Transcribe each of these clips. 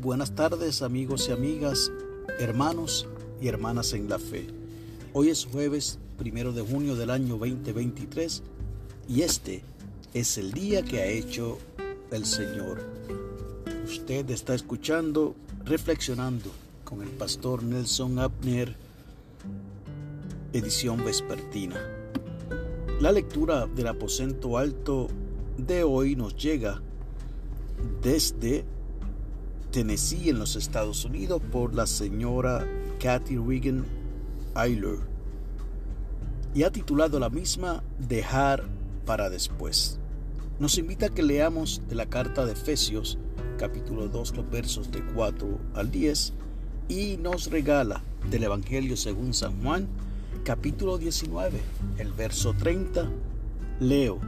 buenas tardes amigos y amigas, hermanos y hermanas en la fe. Hoy es jueves primero de junio del año 2023 y este es el día que ha hecho el Señor. Usted está escuchando, reflexionando con el pastor Nelson Abner, edición vespertina. La lectura del aposento alto de hoy nos llega desde Tennessee en los Estados Unidos por la señora Kathy Regan Eiler y ha titulado la misma Dejar para después. Nos invita a que leamos de la carta de Efesios capítulo 2 los versos de 4 al 10 y nos regala del Evangelio según San Juan capítulo 19 el verso 30 leo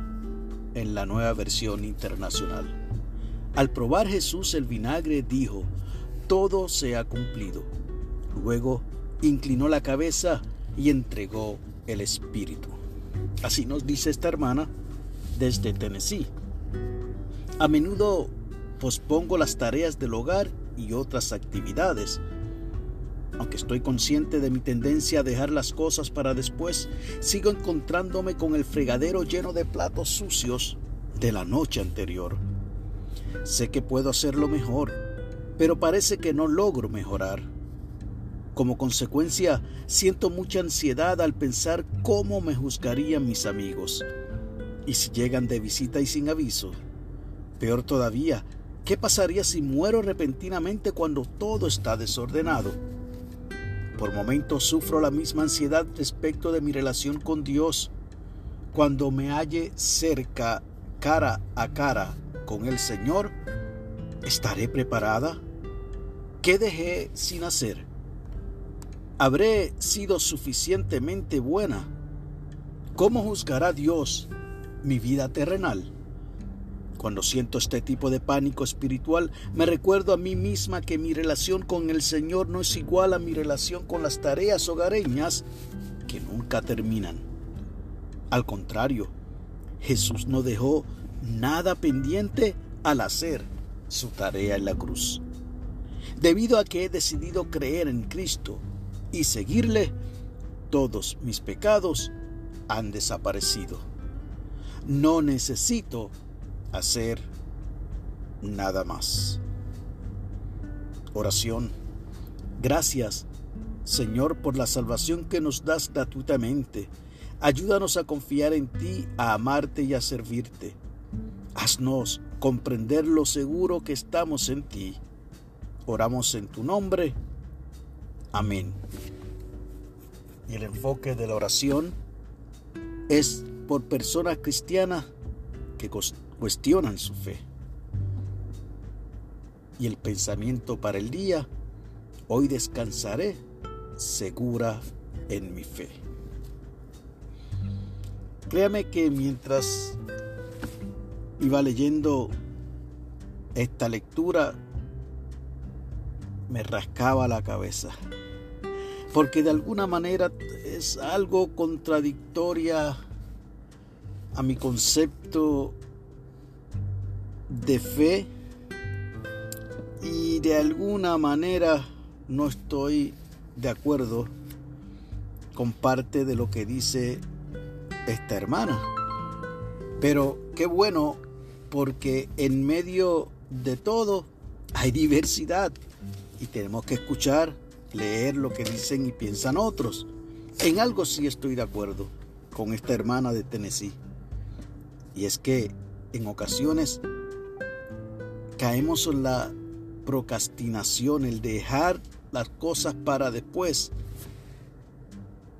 en la nueva versión internacional. Al probar Jesús el vinagre dijo, todo se ha cumplido. Luego inclinó la cabeza y entregó el Espíritu. Así nos dice esta hermana desde Tennessee. A menudo pospongo las tareas del hogar y otras actividades. Aunque estoy consciente de mi tendencia a dejar las cosas para después, sigo encontrándome con el fregadero lleno de platos sucios de la noche anterior. Sé que puedo hacerlo mejor, pero parece que no logro mejorar. Como consecuencia, siento mucha ansiedad al pensar cómo me juzgarían mis amigos. Y si llegan de visita y sin aviso. Peor todavía, ¿qué pasaría si muero repentinamente cuando todo está desordenado? Por momentos sufro la misma ansiedad respecto de mi relación con Dios. Cuando me halle cerca, cara a cara con el Señor, ¿estaré preparada? ¿Qué dejé sin hacer? ¿Habré sido suficientemente buena? ¿Cómo juzgará Dios mi vida terrenal? Cuando siento este tipo de pánico espiritual, me recuerdo a mí misma que mi relación con el Señor no es igual a mi relación con las tareas hogareñas que nunca terminan. Al contrario, Jesús no dejó nada pendiente al hacer su tarea en la cruz. Debido a que he decidido creer en Cristo y seguirle, todos mis pecados han desaparecido. No necesito hacer nada más. Oración. Gracias, Señor, por la salvación que nos das gratuitamente. Ayúdanos a confiar en ti, a amarte y a servirte. Haznos comprender lo seguro que estamos en ti. Oramos en tu nombre. Amén. Y el enfoque de la oración es por personas cristianas que cuestionan su fe. Y el pensamiento para el día, hoy descansaré segura en mi fe. Créame que mientras iba leyendo esta lectura, me rascaba la cabeza. Porque de alguna manera es algo contradictoria a mi concepto de fe y de alguna manera no estoy de acuerdo con parte de lo que dice esta hermana. Pero qué bueno porque en medio de todo hay diversidad y tenemos que escuchar, leer lo que dicen y piensan otros. En algo sí estoy de acuerdo con esta hermana de Tennessee. Y es que en ocasiones caemos en la procrastinación, el dejar las cosas para después,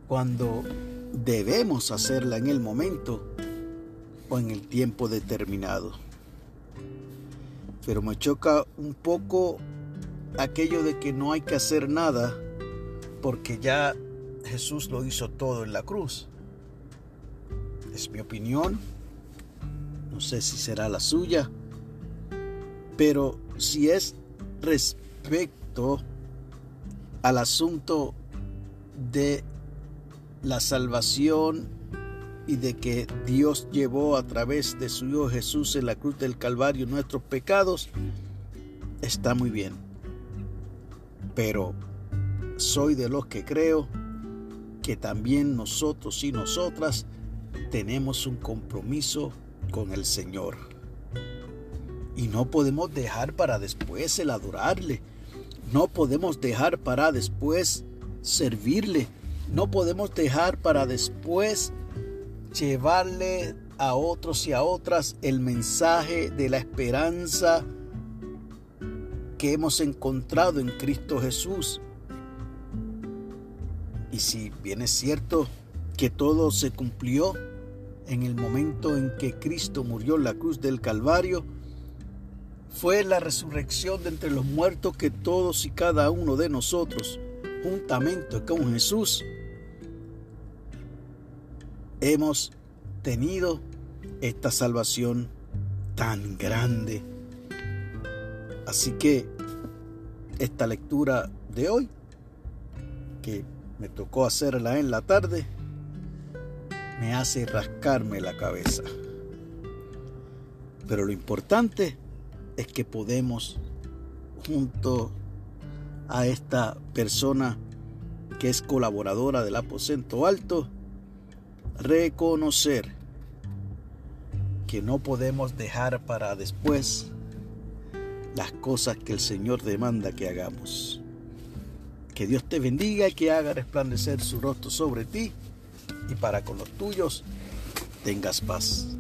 cuando debemos hacerla en el momento en el tiempo determinado. Pero me choca un poco aquello de que no hay que hacer nada porque ya Jesús lo hizo todo en la cruz. Es mi opinión. No sé si será la suya. Pero si es respecto al asunto de la salvación y de que Dios llevó a través de su Hijo Jesús en la cruz del Calvario nuestros pecados, está muy bien. Pero soy de los que creo que también nosotros y nosotras tenemos un compromiso con el Señor. Y no podemos dejar para después el adorarle. No podemos dejar para después servirle. No podemos dejar para después llevarle a otros y a otras el mensaje de la esperanza que hemos encontrado en Cristo Jesús. Y si bien es cierto que todo se cumplió en el momento en que Cristo murió en la cruz del Calvario, fue la resurrección de entre los muertos que todos y cada uno de nosotros, juntamente con Jesús, hemos tenido esta salvación tan grande. Así que esta lectura de hoy, que me tocó hacerla en la tarde, me hace rascarme la cabeza. Pero lo importante es que podemos, junto a esta persona que es colaboradora del aposento alto, reconocer que no podemos dejar para después las cosas que el Señor demanda que hagamos. Que Dios te bendiga y que haga resplandecer su rostro sobre ti y para con los tuyos tengas paz.